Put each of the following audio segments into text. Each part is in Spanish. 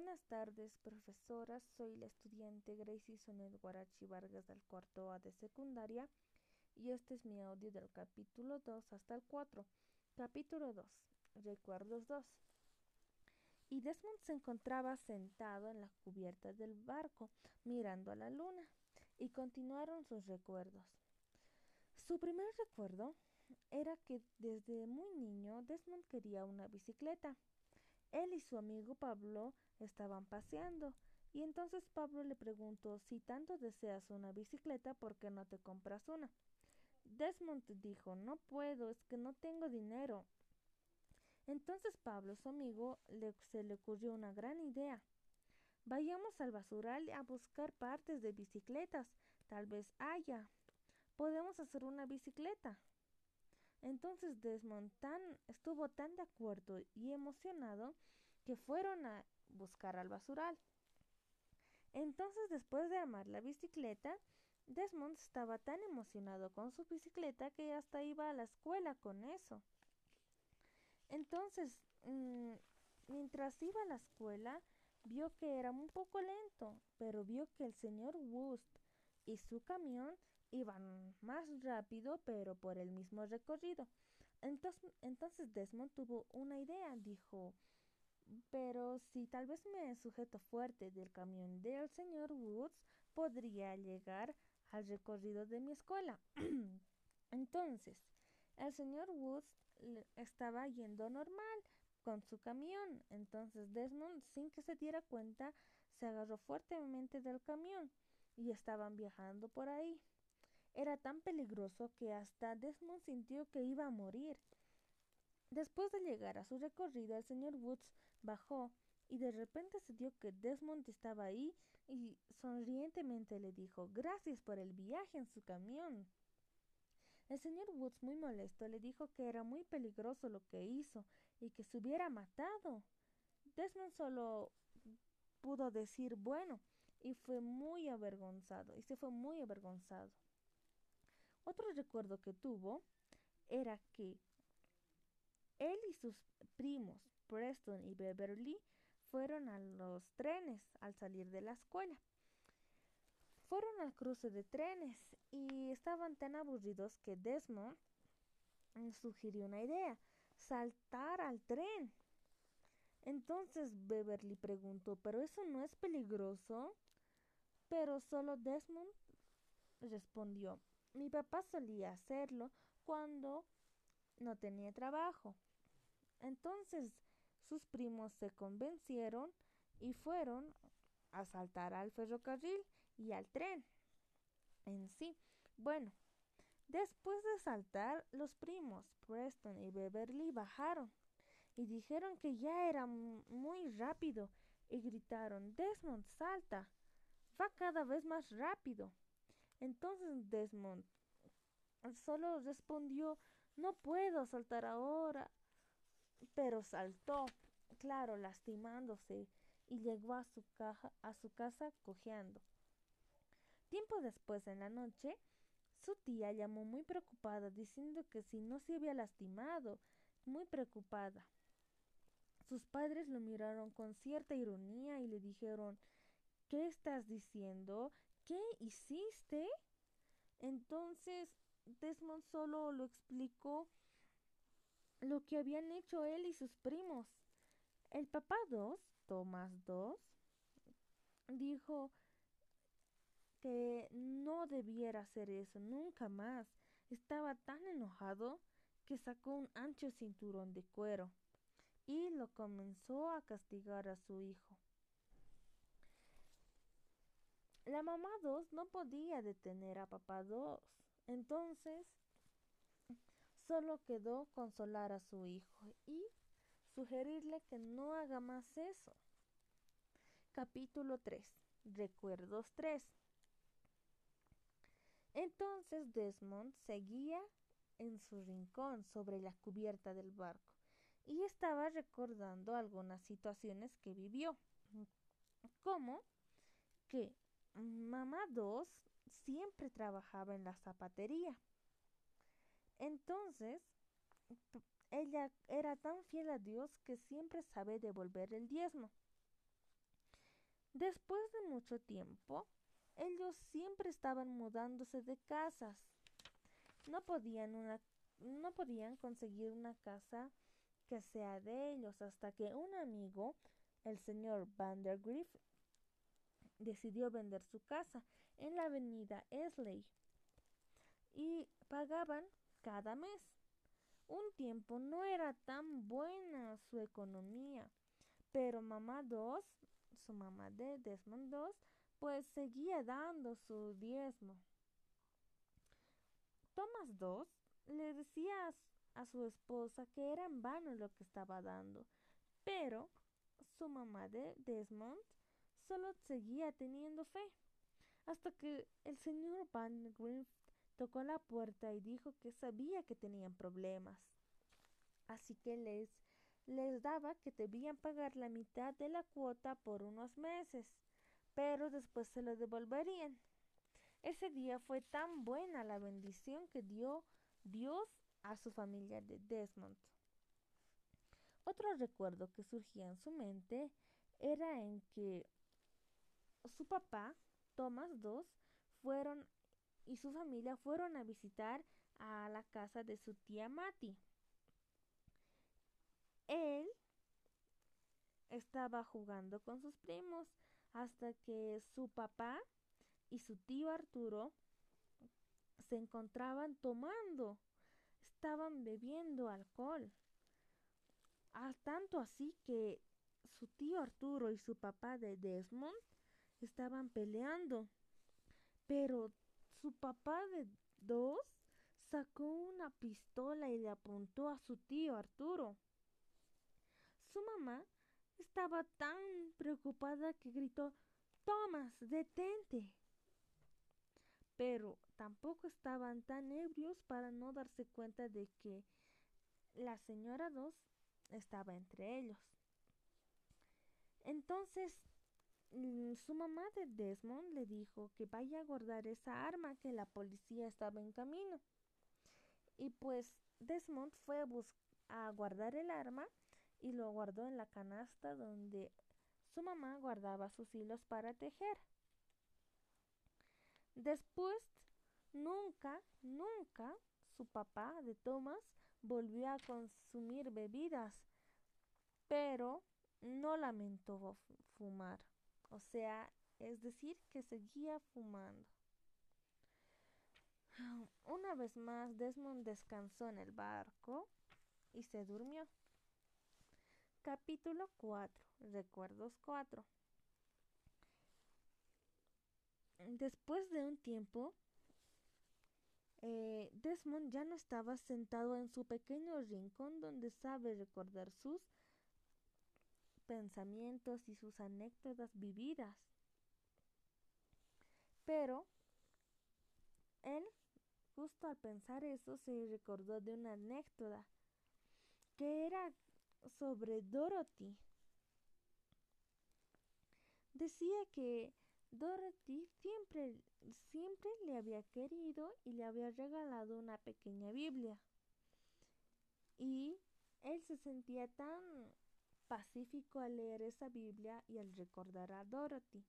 Buenas tardes, profesora. Soy la estudiante Gracie Sonet Guarachi Vargas del cuarto A de secundaria y este es mi audio del capítulo 2 hasta el 4. Capítulo 2. Recuerdos 2. Y Desmond se encontraba sentado en la cubierta del barco, mirando a la luna, y continuaron sus recuerdos. Su primer recuerdo era que desde muy niño Desmond quería una bicicleta. Él y su amigo Pablo estaban paseando, y entonces Pablo le preguntó si tanto deseas una bicicleta, ¿por qué no te compras una? Desmond dijo No puedo, es que no tengo dinero. Entonces Pablo, su amigo, se le ocurrió una gran idea. Vayamos al basural a buscar partes de bicicletas. Tal vez haya. Podemos hacer una bicicleta. Entonces Desmond estuvo tan de acuerdo y emocionado que fueron a buscar al basural. Entonces, después de armar la bicicleta, Desmond estaba tan emocionado con su bicicleta que hasta iba a la escuela con eso. Entonces, mm, mientras iba a la escuela, vio que era un poco lento, pero vio que el señor Wust y su camión iban más rápido, pero por el mismo recorrido. Entonces, entonces Desmond tuvo una idea, dijo pero si tal vez me sujeto fuerte del camión del señor Woods, podría llegar al recorrido de mi escuela. Entonces, el señor Woods estaba yendo normal con su camión. Entonces Desmond, sin que se diera cuenta, se agarró fuertemente del camión y estaban viajando por ahí. Era tan peligroso que hasta Desmond sintió que iba a morir. Después de llegar a su recorrido, el señor Woods bajó y de repente se dio que Desmond estaba ahí y sonrientemente le dijo Gracias por el viaje en su camión. El señor Woods, muy molesto, le dijo que era muy peligroso lo que hizo y que se hubiera matado. Desmond solo pudo decir bueno y fue muy avergonzado y se fue muy avergonzado. Otro recuerdo que tuvo era que él y sus primos, Preston y Beverly, fueron a los trenes al salir de la escuela. Fueron al cruce de trenes y estaban tan aburridos que Desmond sugirió una idea, saltar al tren. Entonces Beverly preguntó, ¿pero eso no es peligroso? Pero solo Desmond respondió, mi papá solía hacerlo cuando no tenía trabajo. Entonces sus primos se convencieron y fueron a saltar al ferrocarril y al tren en sí. Bueno, después de saltar, los primos Preston y Beverly bajaron y dijeron que ya era muy rápido y gritaron Desmond, salta. Va cada vez más rápido. Entonces Desmond solo respondió No puedo saltar ahora pero saltó, claro, lastimándose, y llegó a su, a su casa cojeando. Tiempo después, en la noche, su tía llamó muy preocupada, diciendo que si no se había lastimado, muy preocupada. Sus padres lo miraron con cierta ironía y le dijeron ¿Qué estás diciendo? ¿Qué hiciste? Entonces Desmond solo lo explicó lo que habían hecho él y sus primos. El papá dos, Tomás dos, dijo que no debiera hacer eso nunca más. Estaba tan enojado que sacó un ancho cinturón de cuero y lo comenzó a castigar a su hijo. La mamá dos no podía detener a papá dos. Entonces Solo quedó consolar a su hijo y sugerirle que no haga más eso. Capítulo 3. Recuerdos 3. Entonces Desmond seguía en su rincón sobre la cubierta del barco y estaba recordando algunas situaciones que vivió, como que mamá 2 siempre trabajaba en la zapatería entonces, ella era tan fiel a Dios que siempre sabe devolver el diezmo. Después de mucho tiempo, ellos siempre estaban mudándose de casas. No podían, una, no podían conseguir una casa que sea de ellos hasta que un amigo, el señor Vandergriff, decidió vender su casa en la avenida Esley y pagaban cada mes. Un tiempo no era tan buena su economía, pero mamá 2, su mamá de Desmond 2, pues seguía dando su diezmo. Thomas II le decía a su esposa que era en vano lo que estaba dando, pero su mamá de Desmond solo seguía teniendo fe, hasta que el señor Van Griff tocó la puerta y dijo que sabía que tenían problemas. Así que les, les daba que debían pagar la mitad de la cuota por unos meses, pero después se lo devolverían. Ese día fue tan buena la bendición que dio Dios a su familia de Desmond. Otro recuerdo que surgía en su mente era en que su papá, Thomas II, fueron y su familia fueron a visitar a la casa de su tía Matty. Él estaba jugando con sus primos hasta que su papá y su tío Arturo se encontraban tomando, estaban bebiendo alcohol. Al tanto así que su tío Arturo y su papá de Desmond estaban peleando. Pero su papá de dos sacó una pistola y le apuntó a su tío Arturo. Su mamá estaba tan preocupada que gritó Tomás, detente. Pero tampoco estaban tan ebrios para no darse cuenta de que la señora dos estaba entre ellos. Entonces su mamá de Desmond le dijo que vaya a guardar esa arma que la policía estaba en camino. Y pues Desmond fue a, a guardar el arma y lo guardó en la canasta donde su mamá guardaba sus hilos para tejer. Después, nunca, nunca su papá de Thomas volvió a consumir bebidas, pero no lamentó fumar. O sea, es decir, que seguía fumando. Una vez más, Desmond descansó en el barco y se durmió. Capítulo 4. Recuerdos 4. Después de un tiempo, eh, Desmond ya no estaba sentado en su pequeño rincón donde sabe recordar sus pensamientos y sus anécdotas vividas. Pero él, justo al pensar eso, se recordó de una anécdota que era sobre Dorothy. Decía que Dorothy siempre, siempre le había querido y le había regalado una pequeña Biblia. Y él se sentía tan pacífico al leer esa Biblia y al recordar a Dorothy.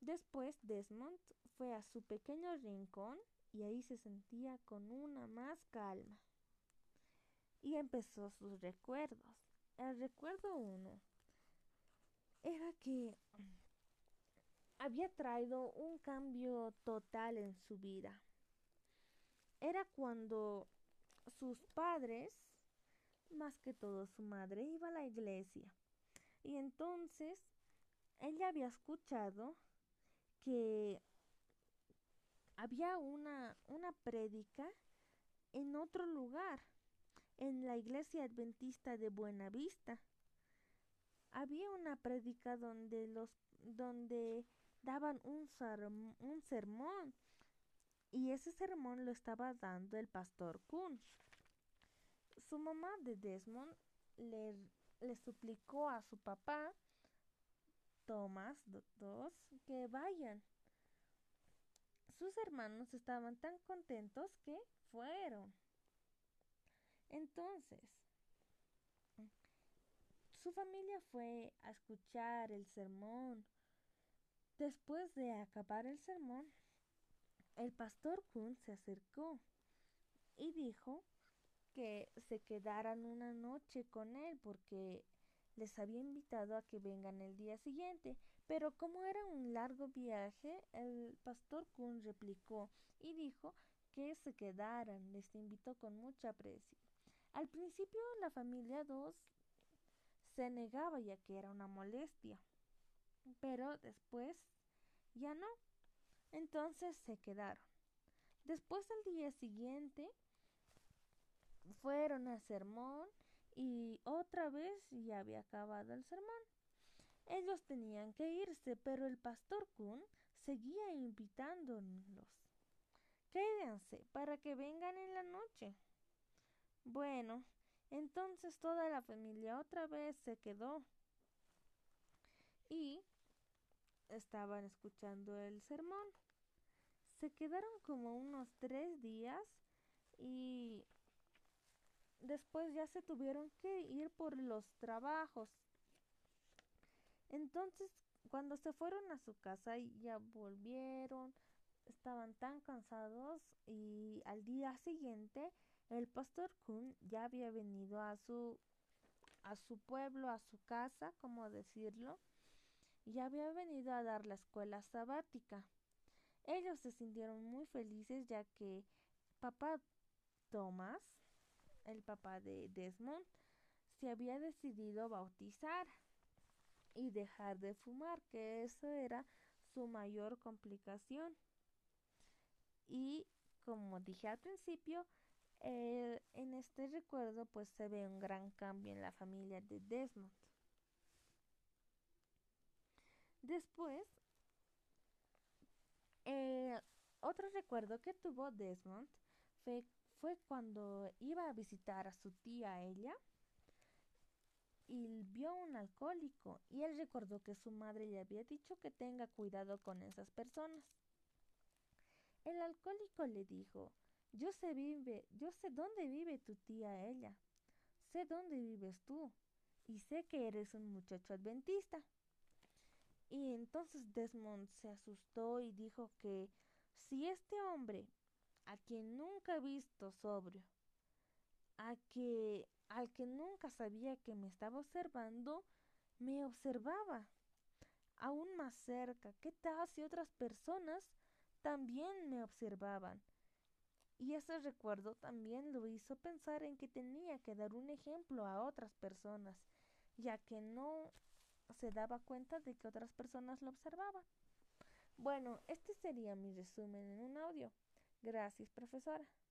Después Desmond fue a su pequeño rincón y ahí se sentía con una más calma. Y empezó sus recuerdos. El recuerdo uno era que había traído un cambio total en su vida. Era cuando sus padres más que todo su madre iba a la iglesia. Y entonces ella había escuchado que había una, una prédica en otro lugar, en la iglesia adventista de Buenavista. Había una prédica donde los donde daban un, un sermón y ese sermón lo estaba dando el pastor Kuhn. Su mamá de Desmond le, suplicó a su papá, Thomas II, que vayan. Sus hermanos estaban tan contentos que fueron. Entonces, su familia fue a escuchar el sermón. Después de acabar el sermón, el pastor Kun se acercó y dijo que se quedaran una noche con él porque les había invitado a que vengan el día siguiente. Pero como era un largo viaje, el pastor Kun replicó y dijo que se quedaran. Les invitó con mucha aprecio. Al principio la familia 2 se negaba ya que era una molestia, pero después ya no. Entonces se quedaron. Después al día siguiente fueron al sermón y otra vez ya había acabado el sermón. Ellos tenían que irse, pero el pastor Kun seguía invitándolos. Quédense para que vengan en la noche. Bueno, entonces toda la familia otra vez se quedó y estaban escuchando el sermón. Se quedaron como unos tres días y después ya se tuvieron que ir por los trabajos. Entonces, cuando se fueron a su casa y ya volvieron, estaban tan cansados y al día siguiente el pastor Kun ya había venido a su a su pueblo, a su casa, como decirlo, y había venido a dar la escuela sabática. Ellos se sintieron muy felices ya que papá Thomas, el papá de Desmond, se había decidido bautizar y dejar de fumar, que eso era su mayor complicación. Y como dije al principio, eh, en este recuerdo pues se ve un gran cambio en la familia de Desmond. Después, eh, otro recuerdo que tuvo Desmond fue, fue cuando iba a visitar a su tía ella y vio un alcohólico y él recordó que su madre le había dicho que tenga cuidado con esas personas. El alcohólico le dijo, yo sé vive, yo sé dónde vive tu tía ella, sé dónde vives tú y sé que eres un muchacho adventista. Y entonces Desmond se asustó y dijo que si este hombre, a quien nunca he visto sobrio, a que al que nunca sabía que me estaba observando, me observaba aún más cerca. ¿Qué tal si otras personas también me observaban? Y ese recuerdo también lo hizo pensar en que tenía que dar un ejemplo a otras personas, ya que no se daba cuenta de que otras personas lo observaban. Bueno, este sería mi resumen en un audio. Gracias, profesora.